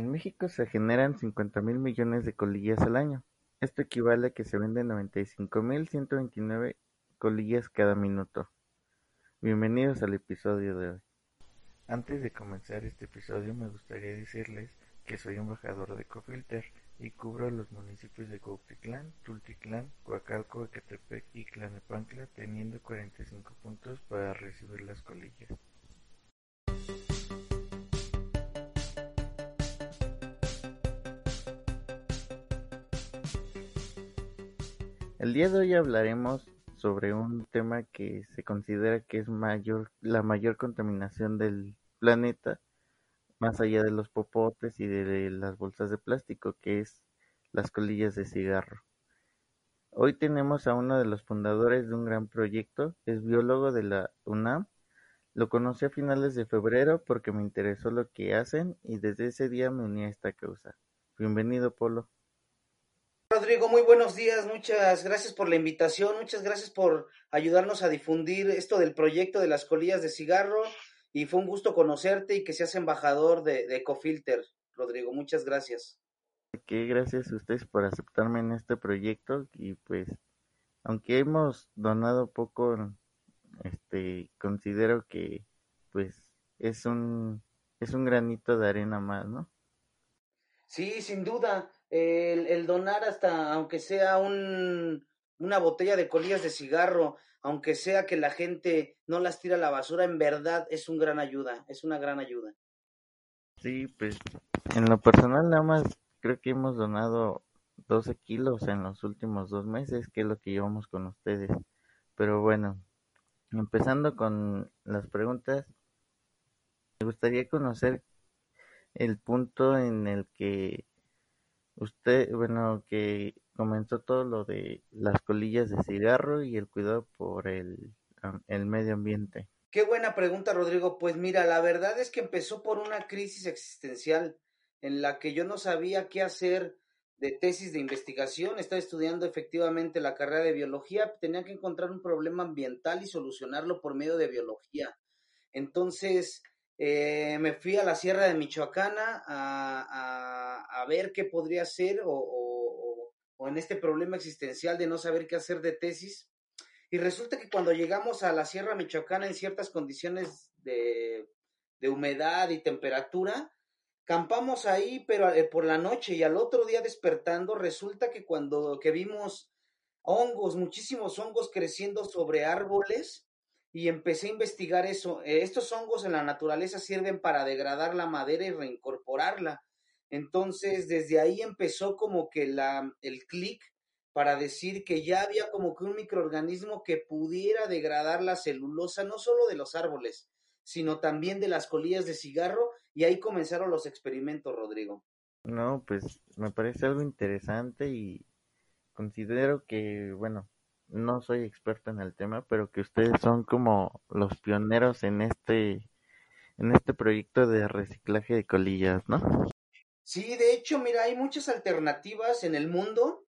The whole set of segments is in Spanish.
En México se generan cincuenta mil millones de colillas al año. Esto equivale a que se venden noventa y cinco mil ciento veintinueve colillas cada minuto. Bienvenidos al episodio de hoy. Antes de comenzar este episodio me gustaría decirles que soy embajador de Cofilter y cubro los municipios de Cuautitlán, Tultitlán, Coacalco, Ecatepec y Tlanepancla teniendo 45 puntos para recibir las colillas. El día de hoy hablaremos sobre un tema que se considera que es mayor, la mayor contaminación del planeta, más allá de los popotes y de las bolsas de plástico, que es las colillas de cigarro. Hoy tenemos a uno de los fundadores de un gran proyecto, es biólogo de la UNAM. Lo conocí a finales de febrero porque me interesó lo que hacen y desde ese día me uní a esta causa. Bienvenido, Polo. Rodrigo, muy buenos días, muchas gracias por la invitación, muchas gracias por ayudarnos a difundir esto del proyecto de las colillas de cigarro y fue un gusto conocerte y que seas embajador de, Ecofilter, Rodrigo, muchas gracias. Que gracias a ustedes por aceptarme en este proyecto y pues aunque hemos donado poco, este considero que pues es un es un granito de arena más, ¿no? Sí, sin duda el, donar hasta, aunque sea un, una botella de colillas de cigarro, aunque sea que la gente no las tira a la basura, en verdad es un gran ayuda, es una gran ayuda. Sí, pues en lo personal nada más creo que hemos donado 12 kilos en los últimos dos meses, que es lo que llevamos con ustedes. Pero bueno, empezando con las preguntas, me gustaría conocer el punto en el que Usted, bueno, que comenzó todo lo de las colillas de cigarro y el cuidado por el, el medio ambiente. Qué buena pregunta, Rodrigo. Pues mira, la verdad es que empezó por una crisis existencial en la que yo no sabía qué hacer de tesis de investigación. Estaba estudiando efectivamente la carrera de biología. Tenía que encontrar un problema ambiental y solucionarlo por medio de biología. Entonces, eh, me fui a la Sierra de Michoacana a, ver qué podría hacer o, en este problema existencial de no saber qué hacer de tesis. Y resulta que cuando llegamos a la Sierra Michoacana en ciertas condiciones de, humedad y temperatura, campamos ahí, pero eh, por la noche y al otro día despertando, resulta que cuando que vimos hongos, muchísimos hongos creciendo sobre árboles, y empecé a investigar eso. Eh, estos hongos en la naturaleza sirven para degradar la madera y reincorporarla. Entonces, desde ahí empezó como que la, el clic para decir que ya había como que un microorganismo que pudiera degradar la celulosa, no solo de los árboles, sino también de las colillas de cigarro, y ahí comenzaron los experimentos, Rodrigo. No, pues me parece algo interesante y considero que, bueno, no soy experto en el tema, pero que ustedes son como los pioneros en este en este proyecto de reciclaje de colillas, ¿no? Sí, de hecho, mira, hay muchas alternativas en el mundo,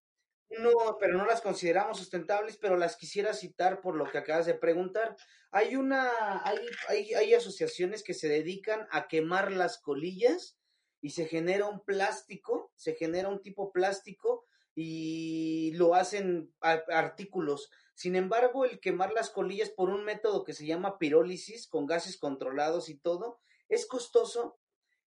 pero no las consideramos sustentables, pero las quisiera citar por lo que acabas de preguntar. Hay una, hay, hay, hay asociaciones que se dedican a quemar las colillas y se genera un plástico, se genera un tipo plástico y lo hacen artículos. Sin embargo, el quemar las colillas por un método que se llama pirólisis, con gases controlados y todo, es costoso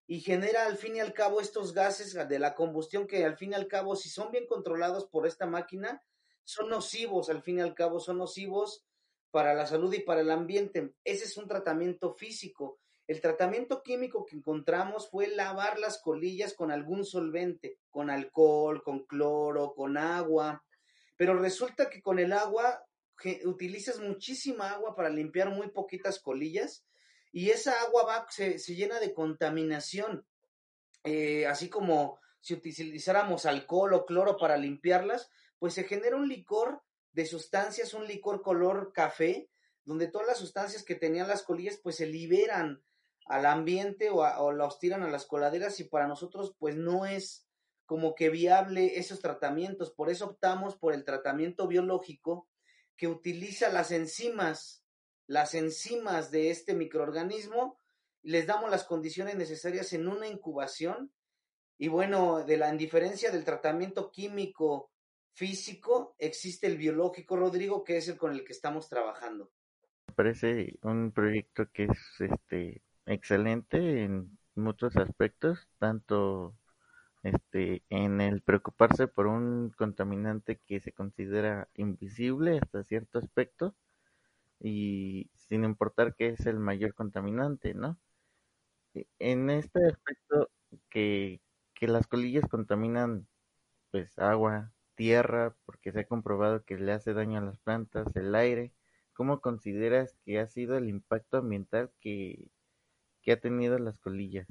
y genera al fin y al cabo estos gases de la combustión que al fin y al cabo, si son bien controlados por esta máquina, son nocivos, al fin y al cabo son nocivos para la salud y para el ambiente. Ese es un tratamiento físico. El tratamiento químico que encontramos fue lavar las colillas con algún solvente, con alcohol, con cloro, con agua, pero resulta que con el agua utilizas muchísima agua para limpiar muy poquitas colillas y esa agua va, se, se llena de contaminación. eh, así como si utilizáramos alcohol o cloro para limpiarlas, pues se genera un licor de sustancias, un licor color café, donde todas las sustancias que tenían las colillas pues se liberan al ambiente o, o las tiran a las coladeras y para nosotros pues no es como que viable esos tratamientos. Por eso optamos por el tratamiento biológico que utiliza las enzimas, las enzimas de este microorganismo, les damos las condiciones necesarias en una incubación y bueno, de la indiferencia del tratamiento químico físico, existe el biológico, Rodrigo, que es el con el que estamos trabajando. Parece un proyecto que es este excelente en muchos aspectos, tanto este, en el preocuparse por un contaminante que se considera invisible hasta cierto aspecto y sin importar que es el mayor contaminante, ¿no? E, en este aspecto que, que las colillas contaminan pues agua, tierra, porque se ha comprobado que le hace daño a las plantas, el aire, ¿cómo consideras que ha sido el impacto ambiental que, que ha tenido las colillas?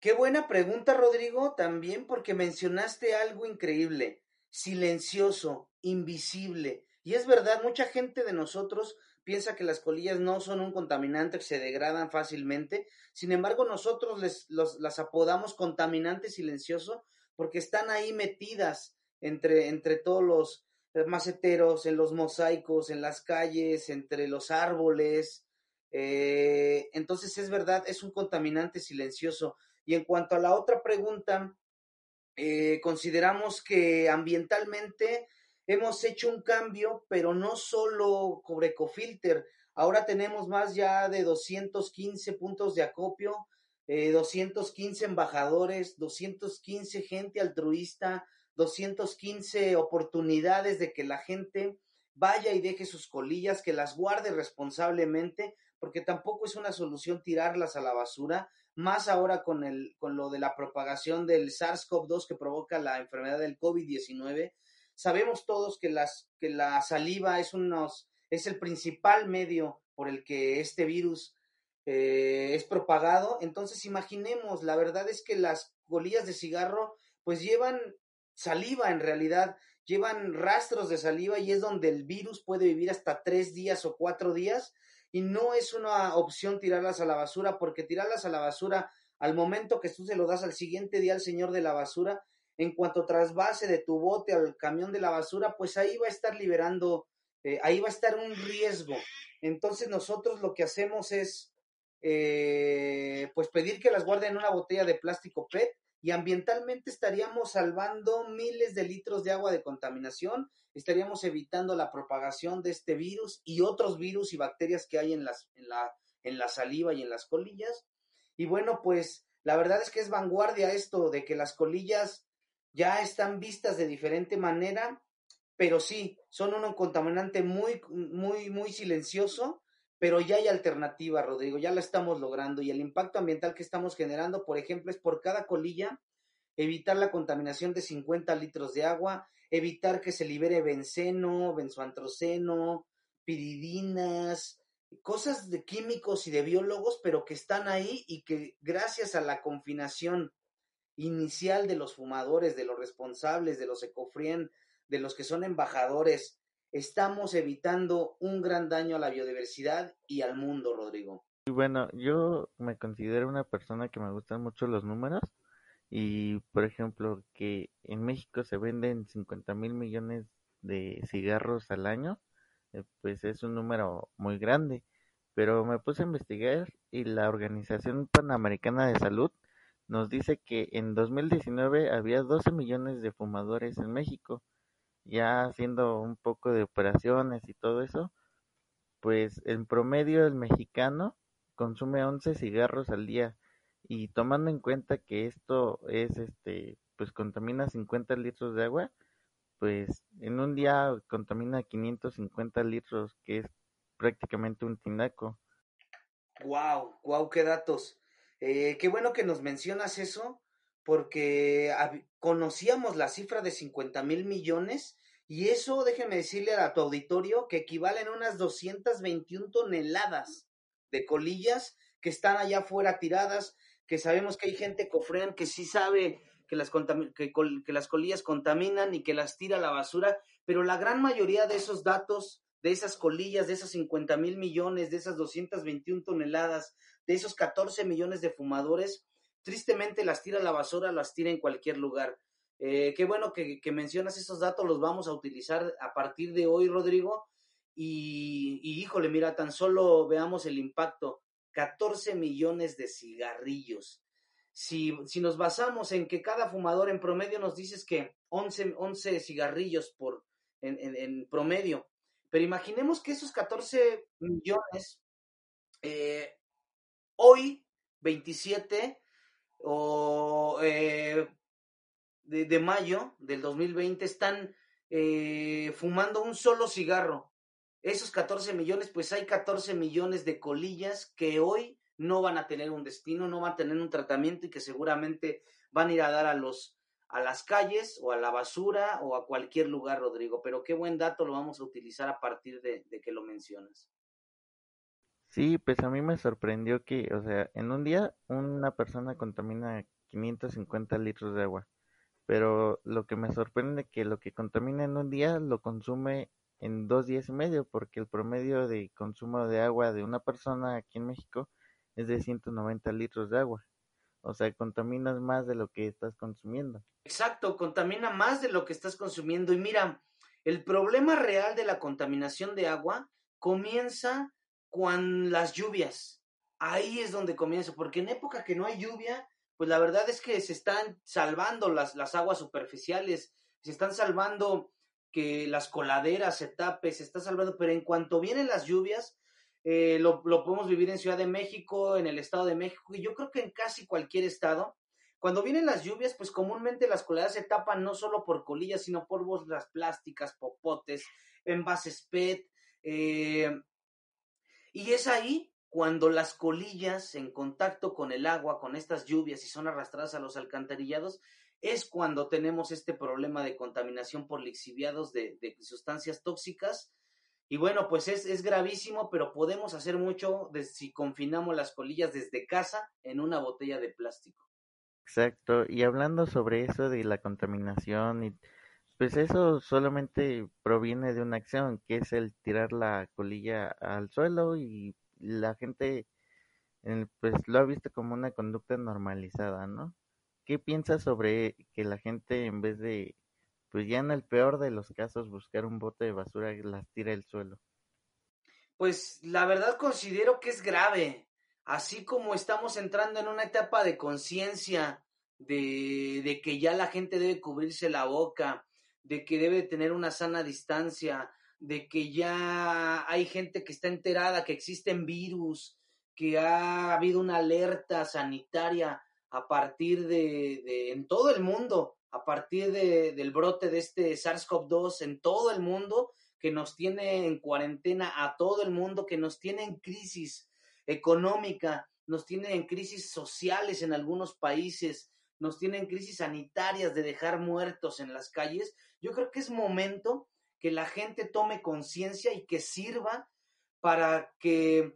Qué buena pregunta, Rodrigo, también porque mencionaste algo increíble, silencioso, invisible. Y es verdad, mucha gente de nosotros piensa que las colillas no son un contaminante que se degradan fácilmente. Sin embargo, nosotros les, las apodamos contaminante silencioso porque están ahí metidas entre, entre todos los maceteros, en los mosaicos, en las calles, entre los árboles. Eh, entonces es verdad, es un contaminante silencioso. Y en cuanto a la otra pregunta, eh, consideramos que ambientalmente hemos hecho un cambio, pero no solo sobre Ecofilter. Ahora tenemos más ya de 215 puntos de acopio, 215 eh, embajadores, 215 gente altruista, 215 oportunidades de que la gente vaya y deje sus colillas, que las guarde responsablemente, porque tampoco es una solución tirarlas a la basura, más ahora con, el, con lo de la propagación del SARS-CoV-2 que provoca la enfermedad del COVID-19. Sabemos todos que, las, que la saliva es, unos, es el principal medio por el que este virus eh, es propagado. Entonces, imaginemos, la verdad es que las colillas de cigarro pues llevan saliva en realidad, llevan rastros de saliva y es donde el virus puede vivir hasta tres días o cuatro días y no es una opción tirarlas a la basura, porque tirarlas a la basura al momento que tú se lo das al siguiente día al señor de la basura, en cuanto trasvase de tu bote al camión de la basura, pues ahí va a estar liberando, eh, ahí va a estar un riesgo. Entonces nosotros lo que hacemos es, eh, pues pedir que las guarden en una botella de plástico PET y ambientalmente estaríamos salvando miles de litros de agua de contaminación, estaríamos evitando la propagación de este virus y otros virus y bacterias que hay en, las, en, la, en la saliva y en las colillas. Y bueno, pues la verdad es que es vanguardia esto de que las colillas ya están vistas de diferente manera, pero sí, son un contaminante muy, muy, muy silencioso, pero ya hay alternativa, Rodrigo, ya la estamos logrando y el impacto ambiental que estamos generando, por ejemplo, es por cada colilla evitar la contaminación de 50 litros de agua, evitar que se libere benceno, benzoantroceno, piridinas, cosas de químicos y de biólogos, pero que están ahí y que gracias a la confinación inicial de los fumadores, de los responsables, de los ecofrien, de los que son embajadores, estamos evitando un gran daño a la biodiversidad y al mundo, Rodrigo. Bueno, yo me considero una persona que me gustan mucho los números y, por ejemplo, que en México se venden 50 mil millones de cigarros al año, eh, pues es un número muy grande. Pero me puse a investigar y la Organización Panamericana de Salud nos dice que en 2019 había 12 millones de fumadores en México ya haciendo un poco de operaciones y todo eso, pues en promedio el mexicano consume 11 cigarros al día y tomando en cuenta que esto es este pues contamina 50 litros de agua, pues en un día contamina 550 litros, que es prácticamente un tinaco. Wow, wow, qué datos. Eh, qué bueno que nos mencionas eso, porque conocíamos la cifra de 50 mil millones y eso, déjeme decirle a tu auditorio, que equivalen a unas 221 toneladas de colillas que están allá afuera tiradas, que sabemos que hay gente cofrean que sí sabe que las, que, que las colillas contaminan y que las tira a la basura, pero la gran mayoría de esos datos, de esas colillas, de esas 50 mil millones, de esas 221 toneladas, de esos 14 millones de fumadores, tristemente las tira a la basura, las tira en cualquier lugar. Eh, qué bueno que, mencionas esos datos, los vamos a utilizar a partir de hoy, Rodrigo. Y, híjole, mira, tan solo veamos el impacto. 14 millones de cigarrillos. Si, si nos basamos en que cada fumador en promedio nos dices que 11, 11 cigarrillos por, en, en, promedio, pero imaginemos que esos 14 millones, eh, hoy, 27 o, eh, de, mayo del 2020, están eh, fumando un solo cigarro. Esos 14 millones, pues hay 14 millones de colillas que hoy no van a tener un destino, no van a tener un tratamiento y que seguramente van a ir a dar a los a las calles o a la basura o a cualquier lugar, Rodrigo. Pero qué buen dato lo vamos a utilizar a partir de, de que lo mencionas. Sí, pues a mí me sorprendió que, o sea, en un día una persona contamina 550 litros de agua, pero lo que me sorprende que lo que contamina en un día lo consume en dos días y medio, porque el promedio de consumo de agua de una persona aquí en México es de 190 litros de agua. O sea, contaminas más de lo que estás consumiendo. Exacto, contamina más de lo que estás consumiendo. Y mira, el problema real de la contaminación de agua comienza con las lluvias. Ahí es donde comienza, porque en época que no hay lluvia, pues la verdad es que se están salvando las, las aguas superficiales, se están salvando que las coladeras se tapen, se está salvando, pero en cuanto vienen las lluvias, eh, lo, podemos vivir en Ciudad de México, en el Estado de México, y yo creo que en casi cualquier estado. Cuando vienen las lluvias, pues comúnmente las coladeras se tapan no solo por colillas, sino por bolsas plásticas, popotes, envases PET. Eh, y es ahí cuando las colillas en contacto con el agua, con estas lluvias y son arrastradas a los alcantarillados, es cuando tenemos este problema de contaminación por lixiviados de, sustancias tóxicas. Y bueno, pues es, es, gravísimo, pero podemos hacer mucho si confinamos las colillas desde casa en una botella de plástico. Exacto, y hablando sobre eso de la contaminación, y, pues eso solamente proviene de una acción, que es el tirar la colilla al suelo y la gente pues lo ha visto como una conducta normalizada, ¿no? ¿Qué piensas sobre que la gente en vez de, pues ya en el peor de los casos, buscar un bote de basura, las tira al suelo? Pues la verdad considero que es grave, así como estamos entrando en una etapa de conciencia de, de que ya la gente debe cubrirse la boca, de que debe tener una sana distancia, de que ya hay gente que está enterada que existen virus, que ha habido una alerta sanitaria a partir de, en todo el mundo, a partir de, del brote de este SARS-CoV-2 en todo el mundo, que nos tiene en cuarentena a todo el mundo, que nos tiene en crisis económica, nos tiene en crisis sociales en algunos países, nos tiene en crisis sanitarias de dejar muertos en las calles, yo creo que es momento que la gente tome conciencia y que sirva para que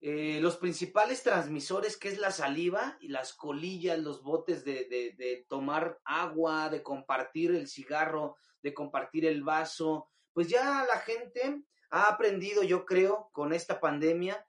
eh, los principales transmisores, que es la saliva y las colillas, los botes de, de, tomar agua, de compartir el cigarro, de compartir el vaso, pues ya la gente ha aprendido, yo creo, con esta pandemia,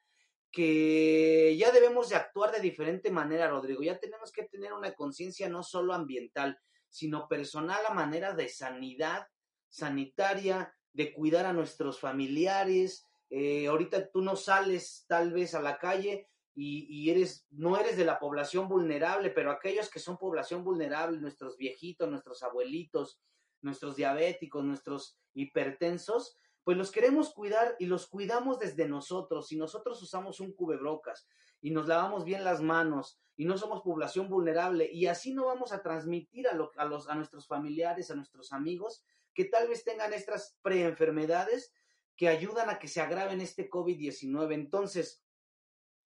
que ya debemos de actuar de diferente manera, Rodrigo. Ya tenemos que tener una conciencia no solo ambiental, sino personal a manera de sanidad sanitaria, de cuidar a nuestros familiares, eh, ahorita tú no sales tal vez a la calle y, eres, no eres de la población vulnerable, pero aquellos que son población vulnerable, nuestros viejitos, nuestros abuelitos, nuestros diabéticos, nuestros hipertensos, pues los queremos cuidar y los cuidamos desde nosotros. Si nosotros usamos un cubebrocas y nos lavamos bien las manos y no somos población vulnerable y así no vamos a transmitir a, a, los, a nuestros familiares, a nuestros amigos que tal vez tengan estas preenfermedades que ayudan a que se agraven este COVID-19. Entonces,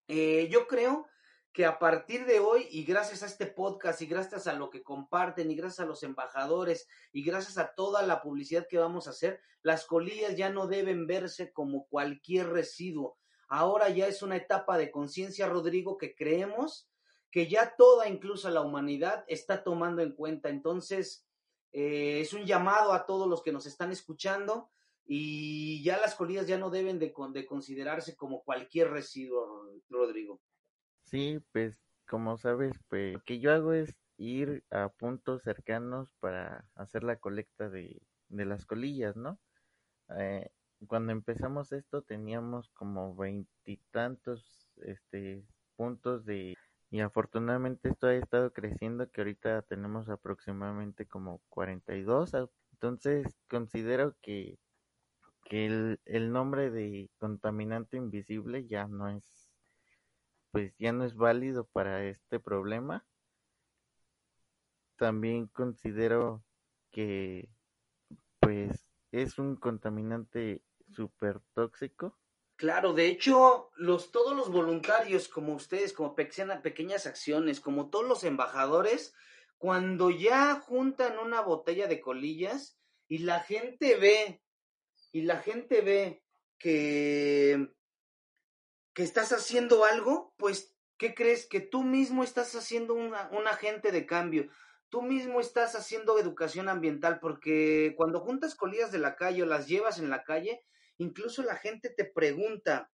eh, yo creo que a partir de hoy y gracias a este podcast y gracias a lo que comparten y gracias a los embajadores y gracias a toda la publicidad que vamos a hacer, las colillas ya no deben verse como cualquier residuo. Ahora ya es una etapa de conciencia, Rodrigo, que creemos que ya toda, incluso la humanidad, está tomando en cuenta. Entonces, eh, es un llamado a todos los que nos están escuchando y ya las colillas ya no deben de, de considerarse como cualquier residuo, Rodrigo. Sí, pues como sabes, pues lo que yo hago es ir a puntos cercanos para hacer la colecta de, de las colillas, ¿no? Eh, cuando empezamos esto teníamos como veintitantos este puntos de y afortunadamente esto ha estado creciendo que ahorita tenemos aproximadamente como 42 entonces considero que que el, el nombre de contaminante invisible ya no es pues ya no es válido para este problema también considero que pues es un contaminante súper tóxico. Claro, de hecho, los, todos los voluntarios como ustedes, como pequeñas acciones, como todos los embajadores, cuando ya juntan una botella de colillas y la gente ve, y la gente ve que, que estás haciendo algo, pues, ¿qué crees? Que tú mismo estás haciendo un agente de cambio tú mismo estás haciendo educación ambiental, porque cuando juntas colillas de la calle o las llevas en la calle, incluso la gente te pregunta,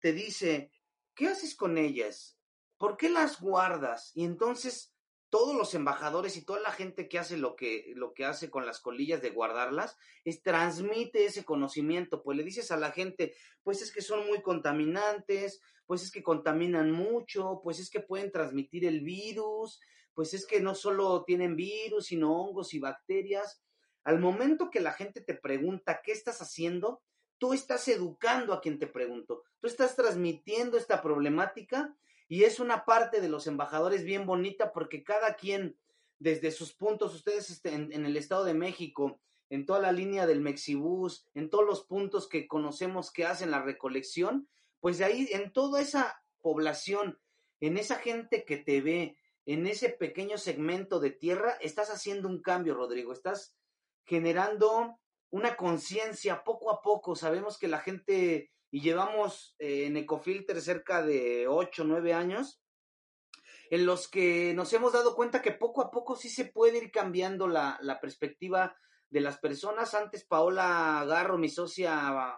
te dice, ¿qué haces con ellas? ¿Por qué las guardas? Y entonces todos los embajadores y toda la gente que hace lo que, lo que hace con las colillas de guardarlas, es transmite ese conocimiento, pues le dices a la gente, pues es que son muy contaminantes, pues es que contaminan mucho, pues es que pueden transmitir el virus, pues es que no solo tienen virus, sino hongos y bacterias. Al momento que la gente te pregunta qué estás haciendo, tú estás educando a quien te preguntó, tú estás transmitiendo esta problemática y es una parte de los embajadores bien bonita porque cada quien desde sus puntos, ustedes este, en, en el Estado de México, en toda la línea del Mexibus, en todos los puntos que conocemos que hacen la recolección, pues de ahí en toda esa población, en esa gente que te ve, en ese pequeño segmento de tierra, estás haciendo un cambio, Rodrigo. Estás generando una conciencia poco a poco. Sabemos que la gente, y llevamos eh, en Ecofilter cerca de 8, 9 años, en los que nos hemos dado cuenta que poco a poco sí se puede ir cambiando la, la perspectiva de las personas. Antes Paola Garro, mi socia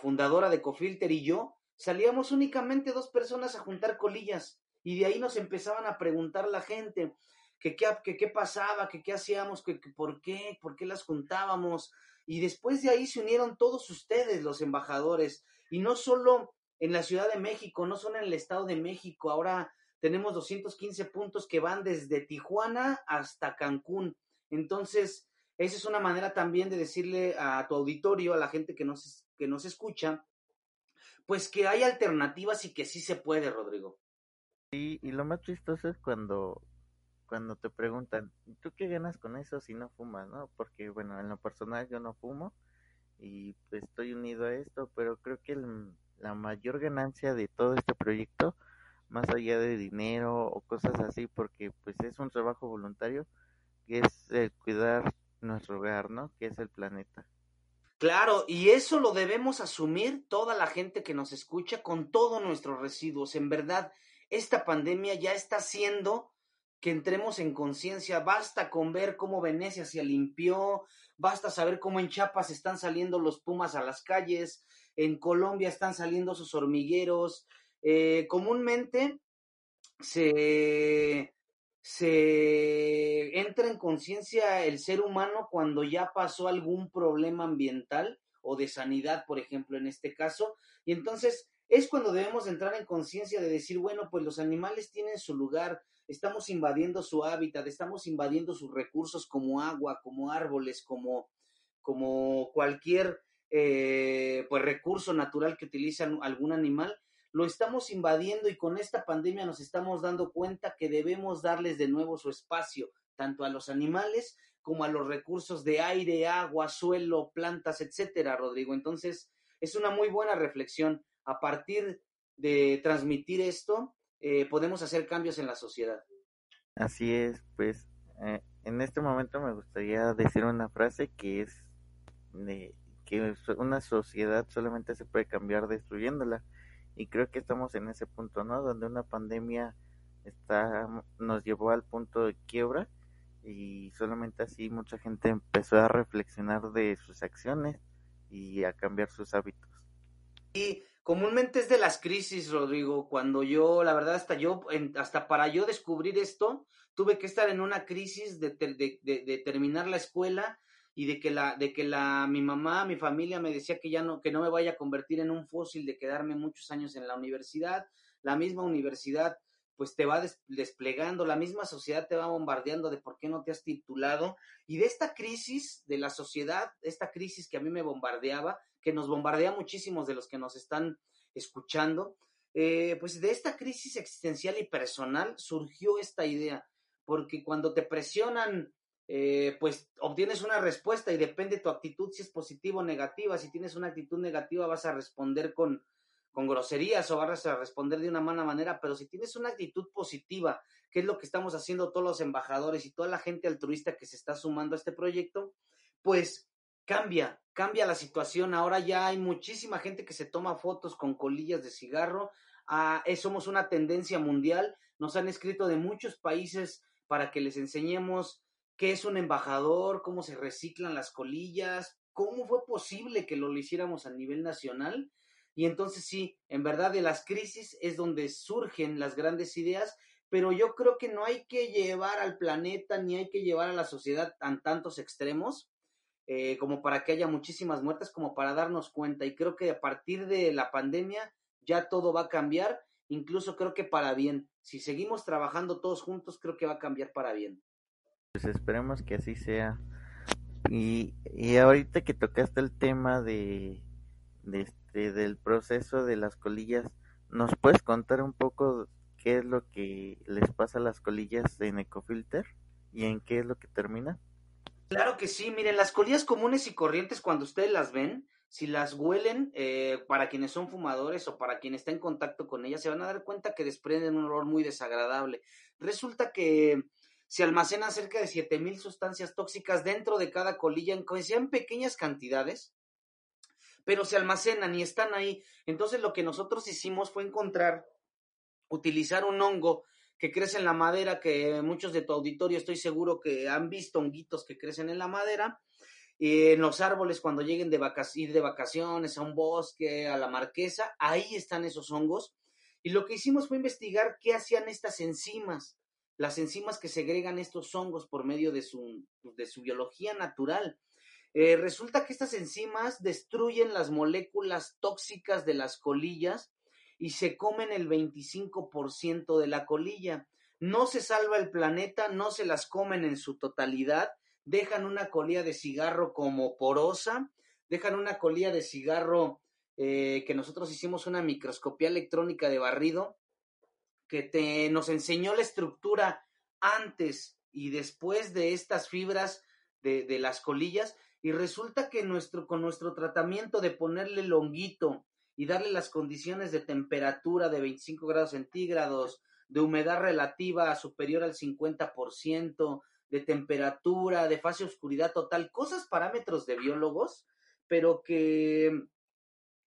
fundadora de Ecofilter y yo, salíamos únicamente dos personas a juntar colillas y de ahí nos empezaban a preguntar la gente que qué pasaba, que qué hacíamos, que, por qué, por qué las juntábamos. Y después de ahí se unieron todos ustedes, los embajadores, y no solo en la Ciudad de México, no solo en el Estado de México, ahora tenemos 215 puntos que van desde Tijuana hasta Cancún. Entonces, esa es una manera también de decirle a tu auditorio, a la gente que nos, que nos escucha, pues que hay alternativas y que sí se puede, Rodrigo. Sí, y lo más chistoso es cuando, cuando te preguntan, ¿tú qué ganas con eso si no fumas, no? Porque, bueno, en lo personal yo no fumo y pues, estoy unido a esto, pero creo que la mayor ganancia de todo este proyecto, más allá de dinero o cosas así, porque pues es un trabajo voluntario, que es el cuidar nuestro hogar, ¿no? Que es el planeta. Claro, y eso lo debemos asumir toda la gente que nos escucha con todos nuestros residuos. En verdad, esta pandemia ya está haciendo que entremos en conciencia. Basta con ver cómo Venecia se limpió, basta saber cómo en Chiapas están saliendo los pumas a las calles, en Colombia están saliendo sus hormigueros. Eh, comúnmente se, se entra en conciencia el ser humano cuando ya pasó algún problema ambiental o de sanidad, por ejemplo, en este caso, y entonces es cuando debemos entrar en conciencia de decir, bueno, pues los animales tienen su lugar, estamos invadiendo su hábitat, estamos invadiendo sus recursos como agua, como árboles, como, como cualquier eh, pues recurso natural que utiliza algún animal, lo estamos invadiendo y con esta pandemia nos estamos dando cuenta que debemos darles de nuevo su espacio, tanto a los animales como a los recursos de aire, agua, suelo, plantas, etcétera, Rodrigo. Entonces, es una muy buena reflexión a partir de transmitir esto, eh, podemos hacer cambios en la sociedad. Así es, pues eh, en este momento me gustaría decir una frase que es de, que una sociedad solamente se puede cambiar destruyéndola y creo que estamos en ese punto, ¿no? Donde una pandemia está, nos llevó al punto de quiebra y solamente así mucha gente empezó a reflexionar de sus acciones y a cambiar sus hábitos. Y comúnmente es de las crisis, Rodrigo, cuando yo, la verdad, hasta yo, hasta para yo descubrir esto, tuve que estar en una crisis de, de, terminar la escuela y de que la, de que la, mi mamá, mi familia me decía que ya no, que no me vaya a convertir en un fósil, de quedarme muchos años en la universidad, la misma universidad pues te va desplegando, la misma sociedad te va bombardeando de por qué no te has titulado. Y de esta crisis de la sociedad, esta crisis que a mí me bombardeaba, que nos bombardea muchísimos de los que nos están escuchando, eh, pues de esta crisis existencial y personal surgió esta idea, porque cuando te presionan, eh, pues obtienes una respuesta y depende tu actitud si es positiva o negativa. Si tienes una actitud negativa vas a responder con, con groserías o vas a responder de una mala manera, pero si tienes una actitud positiva, que es lo que estamos haciendo todos los embajadores y toda la gente altruista que se está sumando a este proyecto, pues cambia, cambia la situación. Ahora ya hay muchísima gente que se toma fotos con colillas de cigarro. Ah, somos una tendencia mundial. Nos han escrito de muchos países para que les enseñemos qué es un embajador, cómo se reciclan las colillas, cómo fue posible que lo hiciéramos a nivel nacional y entonces sí, en verdad de las crisis es donde surgen las grandes ideas, pero yo creo que no hay que llevar al planeta ni hay que llevar a la sociedad a tantos extremos eh, como para que haya muchísimas muertes, como para darnos cuenta. Y creo que a partir de la pandemia ya todo va a cambiar, incluso creo que para bien. Si seguimos trabajando todos juntos, creo que va a cambiar para bien. Pues esperemos que así sea. Y, y ahorita que tocaste el tema de, de este, del proceso de las colillas, ¿nos puedes contar un poco qué es lo que les pasa a las colillas en Ecofilter y en qué es lo que termina? Claro que sí, miren, las colillas comunes y corrientes cuando ustedes las ven, si las huelen, eh, para quienes son fumadores o para quien está en contacto con ellas, se van a dar cuenta que desprenden un olor muy desagradable. Resulta que se almacenan cerca de 7000 sustancias tóxicas dentro de cada colilla, en sean pequeñas cantidades, pero se almacenan y están ahí. Entonces lo que nosotros hicimos fue encontrar, utilizar un hongo que crece en la madera, que muchos de tu auditorio estoy seguro que han visto honguitos que crecen en la madera, y en los árboles cuando lleguen de ir de vacaciones a un bosque, a la marquesa, ahí están esos hongos. Y lo que hicimos fue investigar qué hacían estas enzimas, las enzimas que segregan estos hongos por medio de su, de su biología natural. Eh, resulta que estas enzimas destruyen las moléculas tóxicas de las colillas y se comen el 25% de la colilla. No se salva el planeta, no se las comen en su totalidad, dejan una colilla de cigarro como porosa, dejan una colilla de cigarro eh, que nosotros hicimos una microscopía electrónica de barrido que te, nos enseñó la estructura antes y después de estas fibras de, de las colillas y resulta que nuestro, con nuestro tratamiento de ponerle longuito y darle las condiciones de temperatura de 25 grados centígrados, de humedad relativa superior al 50%, de temperatura, de fase oscuridad total, cosas parámetros de biólogos, pero que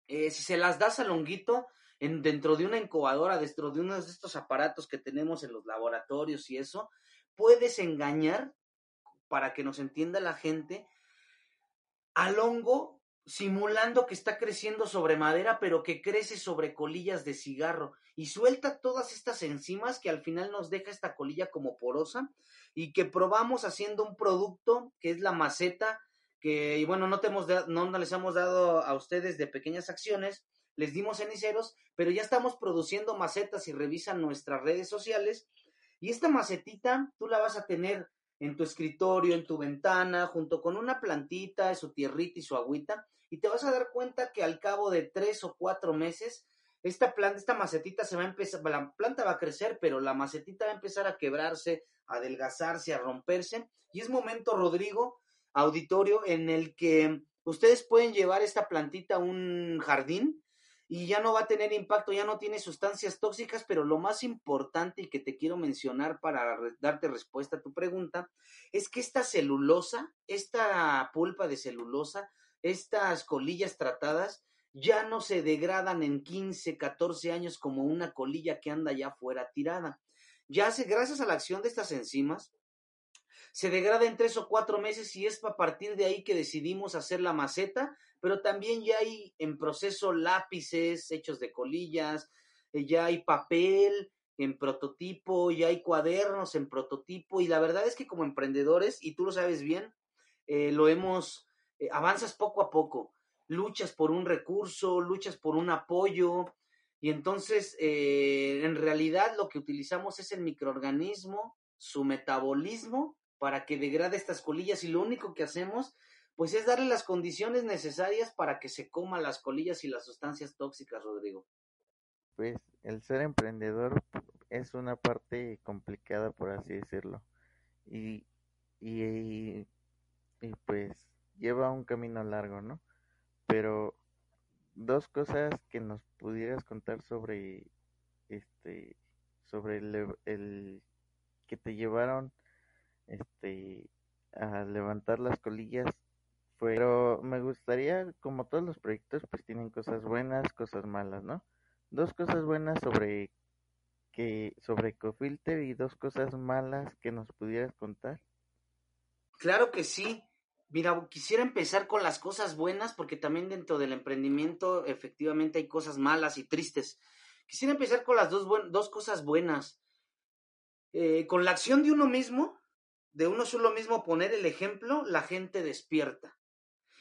eh, si se las das a longuito, en, dentro de una incubadora, dentro de uno de estos aparatos que tenemos en los laboratorios y eso, puedes engañar, para que nos entienda la gente, al hongo simulando que está creciendo sobre madera, pero que crece sobre colillas de cigarro y suelta todas estas enzimas que al final nos deja esta colilla como porosa y que probamos haciendo un producto que es la maceta que y bueno, no, te hemos no les hemos dado a ustedes de pequeñas acciones, les dimos ceniceros, pero ya estamos produciendo macetas y revisan nuestras redes sociales y esta macetita tú la vas a tener en tu escritorio, en tu ventana, junto con una plantita, su tierrita y su agüita, y te vas a dar cuenta que al cabo de tres o cuatro meses, esta planta, esta macetita se va a empezar, la planta va a crecer, pero la macetita va a empezar a quebrarse, a adelgazarse, a romperse, y es momento, Rodrigo, auditorio, en el que ustedes pueden llevar esta plantita a un jardín y ya no va a tener impacto, ya no tiene sustancias tóxicas, pero lo más importante y que te quiero mencionar para darte respuesta a tu pregunta es que esta celulosa, esta pulpa de celulosa, estas colillas tratadas, ya no se degradan en 15, 14 años como una colilla que anda ya fuera tirada. ya se, gracias a la acción de estas enzimas, se degrada en tres o cuatro meses y es a partir de ahí que decidimos hacer la maceta, pero también ya hay en proceso lápices hechos de colillas, eh, ya hay papel en prototipo, ya hay cuadernos en prototipo y la verdad es que como emprendedores, y tú lo sabes bien, eh, lo hemos, eh, avanzas poco a poco, luchas por un recurso, luchas por un apoyo y entonces en realidad lo que utilizamos es el microorganismo, su metabolismo para que degrade estas colillas y lo único que hacemos pues es darle las condiciones necesarias para que se coman las colillas y las sustancias tóxicas, Rodrigo. Pues el ser emprendedor es una parte complicada, por así decirlo, y, y, pues lleva un camino largo, ¿no? Pero dos cosas que nos pudieras contar sobre este sobre el que te llevaron este, a levantar las colillas. Pero me gustaría, como todos los proyectos, pues tienen cosas buenas, cosas malas, ¿no? Dos cosas buenas sobre que sobre Cofilter y dos cosas malas que nos pudieras contar. Claro que sí. Mira, quisiera empezar con las cosas buenas porque también dentro del emprendimiento efectivamente hay cosas malas y tristes. Quisiera empezar con las dos, dos cosas buenas. Eh, con la acción de uno mismo, de uno solo mismo poner el ejemplo, la gente despierta.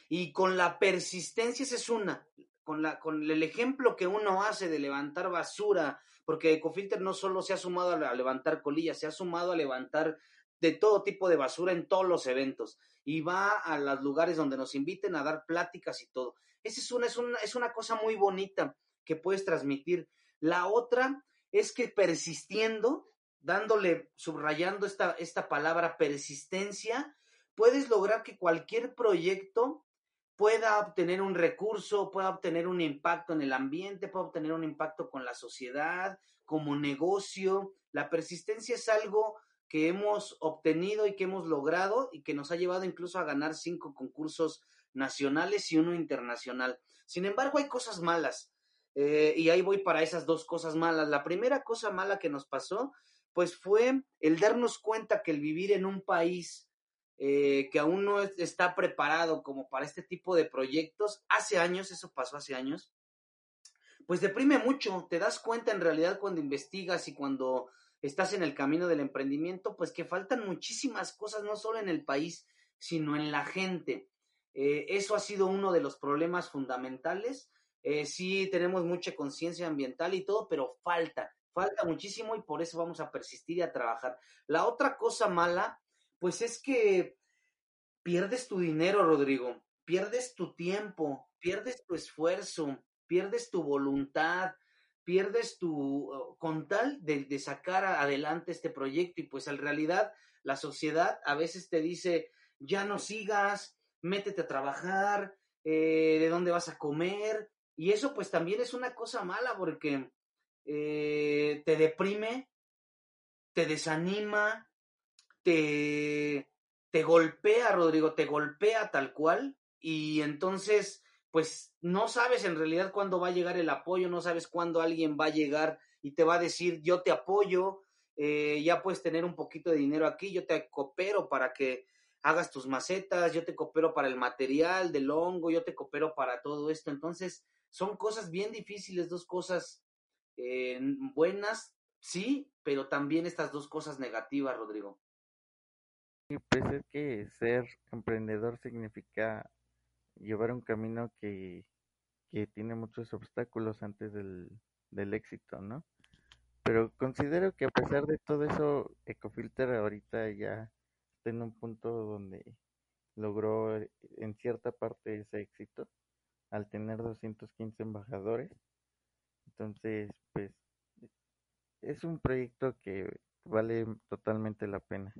Y con la persistencia, esa es una, con, la, con el ejemplo que uno hace de levantar basura, porque Ecofilter no solo se ha sumado a levantar colillas, se ha sumado a levantar de todo tipo de basura en todos los eventos y va a los lugares donde nos inviten a dar pláticas y todo. Esa es una, es una, es una cosa muy bonita que puedes transmitir. La otra es que persistiendo dándole, subrayando esta, esta palabra persistencia, puedes lograr que cualquier proyecto pueda obtener un recurso, pueda obtener un impacto en el ambiente, pueda obtener un impacto con la sociedad, como negocio. La persistencia es algo que hemos obtenido y que hemos logrado y que nos ha llevado incluso a ganar cinco concursos nacionales y uno internacional. Sin embargo, hay cosas malas. Eh, y ahí voy para esas dos cosas malas. La primera cosa mala que nos pasó pues fue el darnos cuenta que el vivir en un país eh, que aún no está preparado como para este tipo de proyectos, hace años, eso pasó hace años, pues deprime mucho, te das cuenta en realidad cuando investigas y cuando estás en el camino del emprendimiento, pues que faltan muchísimas cosas, no solo en el país, sino en la gente. Eh, eso ha sido uno de los problemas fundamentales. Eh, sí tenemos mucha conciencia ambiental y todo, pero falta. Falta muchísimo y por eso vamos a persistir y a trabajar. La otra cosa mala, pues es que pierdes tu dinero, Rodrigo, pierdes tu tiempo, pierdes tu esfuerzo, pierdes tu voluntad, pierdes tu, oh, con tal de, sacar adelante este proyecto y pues en realidad la sociedad a veces te dice, ya no sigas, métete a trabajar, eh, de dónde vas a comer, y eso pues también es una cosa mala porque eh, te deprime, te desanima, te, te golpea, Rodrigo, te golpea tal cual, y entonces, pues no sabes en realidad cuándo va a llegar el apoyo, no sabes cuándo alguien va a llegar y te va a decir, yo te apoyo, eh, ya puedes tener un poquito de dinero aquí, yo te coopero para que hagas tus macetas, yo te coopero para el material del hongo, yo te coopero para todo esto. Entonces, son cosas bien difíciles, dos cosas eh, buenas, sí, pero también estas dos cosas negativas, Rodrigo. Pues es que ser emprendedor significa llevar un camino que, que tiene muchos obstáculos antes del, del éxito, ¿no? Pero considero que a pesar de todo eso, Ecofilter ahorita ya está en un punto donde logró eh, en cierta parte ese éxito al tener 215 embajadores entonces, pues, es un proyecto que vale totalmente la pena.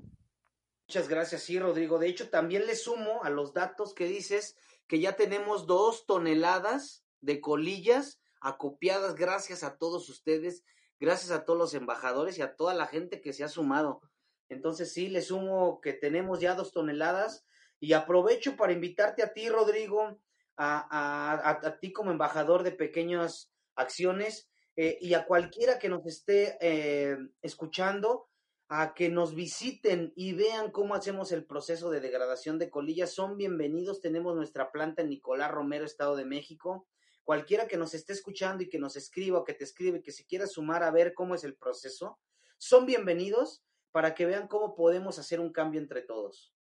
Muchas gracias, sí, Rodrigo. De hecho, también le sumo a los datos que dices que ya tenemos dos toneladas de colillas acopiadas gracias a todos ustedes, gracias a todos los embajadores y a toda la gente que se ha sumado. Entonces, sí, le sumo que tenemos ya dos toneladas y aprovecho para invitarte a ti, Rodrigo, a, a, a ti como embajador de pequeños acciones eh, y a cualquiera que nos esté eh, escuchando a que nos visiten y vean cómo hacemos el proceso de degradación de colillas. Son bienvenidos. Tenemos nuestra planta en Nicolás Romero, Estado de México. Cualquiera que nos esté escuchando y que nos escriba o que te escribe, que se quiera sumar a ver cómo es el proceso, son bienvenidos para que vean cómo podemos hacer un cambio entre todos.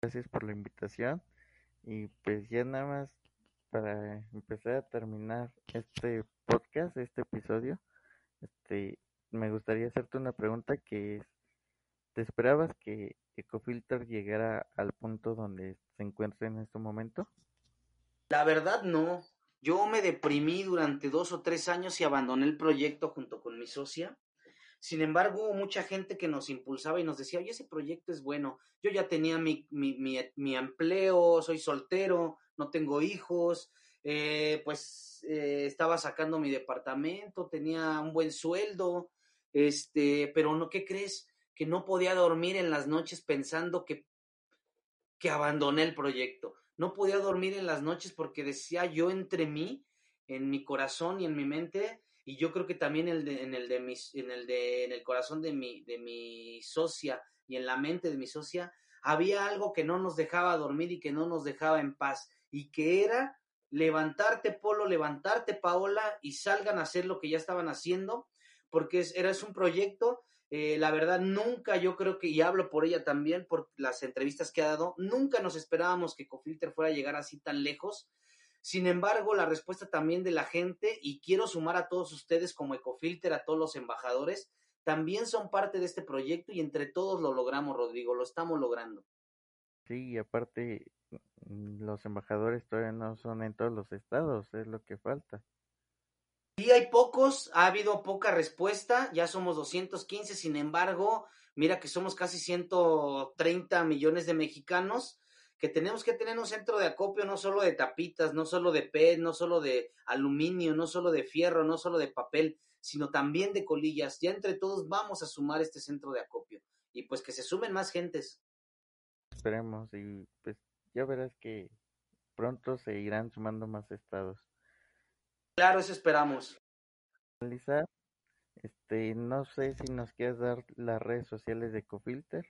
Gracias por la invitación y pues ya nada más para empezar a terminar este podcast, este episodio, este, me gustaría hacerte una pregunta que es, ¿te esperabas que Ecofilter llegara al punto donde se encuentra en este momento? La verdad no. Yo me deprimí durante dos o tres años y abandoné el proyecto junto con mi socia. Sin embargo, hubo mucha gente que nos impulsaba y nos decía, oye, ese proyecto es bueno. Yo ya tenía mi, mi, mi, empleo, soy soltero, no tengo hijos, eh, pues eh, estaba sacando mi departamento, tenía un buen sueldo, este, pero no, ¿qué crees? Que no podía dormir en las noches pensando que, que abandoné el proyecto. No podía dormir en las noches porque decía yo entre mí, en mi corazón y en mi mente, y yo creo que también en el de en el de, en el corazón de mi, de mi socia y en la mente de mi socia, había algo que no nos dejaba dormir y que no nos dejaba en paz, y que era levantarte, Polo, levantarte, Paola, y salgan a hacer lo que ya estaban haciendo, porque es, era un proyecto, eh, la verdad, nunca yo creo que, y hablo por ella también, por las entrevistas que ha dado, nunca nos esperábamos que Cofilter fuera a llegar así tan lejos, sin embargo, la respuesta también de la gente, y quiero sumar a todos ustedes como Ecofilter, a todos los embajadores, también son parte de este proyecto y entre todos lo logramos, Rodrigo, lo estamos logrando. Sí, y aparte, mm, los embajadores todavía no son en todos los estados, es lo que falta. Sí, hay pocos, ha habido poca respuesta, ya somos 215, sin embargo, mira que somos casi 130 millones de mexicanos que tenemos que tener un centro de acopio no solo de tapitas, no solo de PET, no solo de aluminio, no solo de fierro, no solo de papel, sino también de colillas. Ya entre todos vamos a sumar este centro de acopio y pues que se sumen más gentes. Esperemos y pues ya verás que pronto se irán sumando más estados. Claro, eso esperamos. este, no sé si nos quieres dar las redes sociales de Cofilter.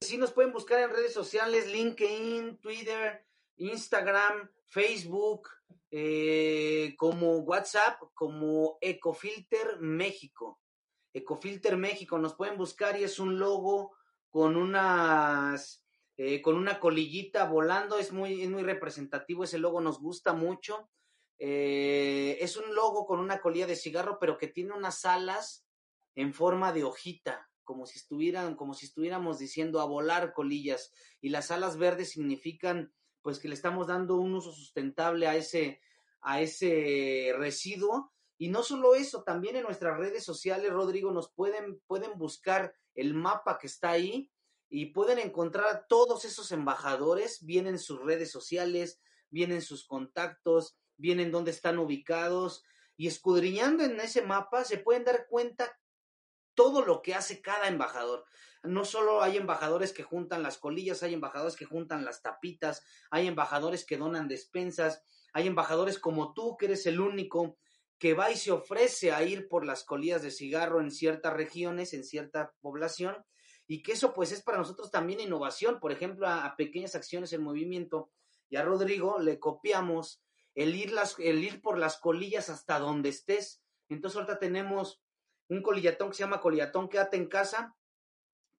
Sí, nos pueden buscar en redes sociales, LinkedIn, Twitter, Instagram, Facebook, eh, como WhatsApp, como Ecofilter México. Ecofilter México, nos pueden buscar y es un logo con unas eh, con una colillita volando, es muy, muy representativo, ese logo nos gusta mucho. Eh, es un logo con una colilla de cigarro, pero que tiene unas alas en forma de hojita como si estuvieran, como si estuviéramos diciendo a volar colillas, y las alas verdes significan pues que le estamos dando un uso sustentable a ese, a ese residuo. Y no solo eso, también en nuestras redes sociales, Rodrigo, nos pueden, pueden buscar el mapa que está ahí y pueden encontrar a todos esos embajadores, vienen sus redes sociales, vienen sus contactos, vienen dónde están ubicados. Y escudriñando en ese mapa se pueden dar cuenta todo lo que hace cada embajador. No solo hay embajadores que juntan las colillas, hay embajadores que juntan las tapitas, hay embajadores que donan despensas, hay embajadores como tú, que eres el único que va y se ofrece a ir por las colillas de cigarro en ciertas regiones, en cierta población, y que eso pues es para nosotros también innovación, por ejemplo, a, pequeñas acciones en movimiento, y a Rodrigo le copiamos el ir, las, el ir por las colillas hasta donde estés. Entonces ahorita tenemos un colillatón que se llama colillatón Quédate en casa,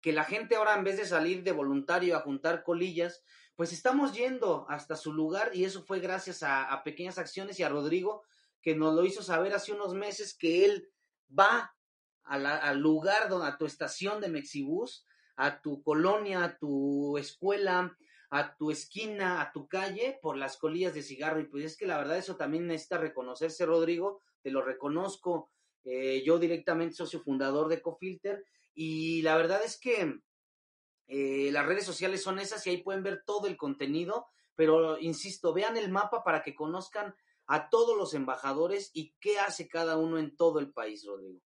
que la gente ahora en vez de salir de voluntario a juntar colillas, pues estamos yendo hasta su lugar y eso fue gracias a, pequeñas acciones y a Rodrigo que nos lo hizo saber hace unos meses que él va al lugar, donde, a tu estación de Mexibus, a tu colonia, a tu escuela, a tu esquina, a tu calle por las colillas de cigarro. Y pues es que la verdad eso también necesita reconocerse, Rodrigo, te lo reconozco eh, yo directamente socio fundador de Cofilter y la verdad es que eh, las redes sociales son esas y ahí pueden ver todo el contenido, pero insisto, vean el mapa para que conozcan a todos los embajadores y qué hace cada uno en todo el país, Rodrigo.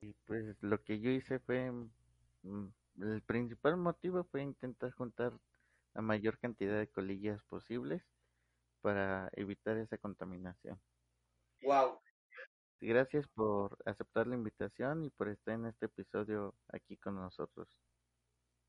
Y pues lo que yo hice fue, mm, el principal motivo fue intentar juntar la mayor cantidad de colillas posibles para evitar esa contaminación. Wow. Gracias por aceptar la invitación y por estar en este episodio aquí con nosotros.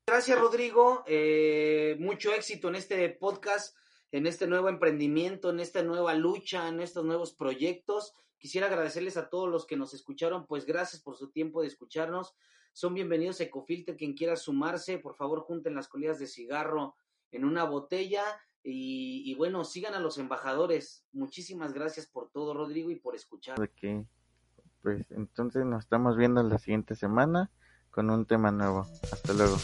Gracias, Rodrigo. Eh, mucho éxito en este podcast, en este nuevo emprendimiento, en esta nueva lucha, en estos nuevos proyectos. Quisiera agradecerles a todos los que nos escucharon, pues gracias por su tiempo de escucharnos. Son bienvenidos a Ecofilter, quien quiera sumarse, por favor junten las colillas de cigarro en una botella y, bueno, sigan a los embajadores. Muchísimas gracias por todo, Rodrigo, y por escuchar. Ok, pues entonces nos estamos viendo la siguiente semana con un tema nuevo. Hasta luego.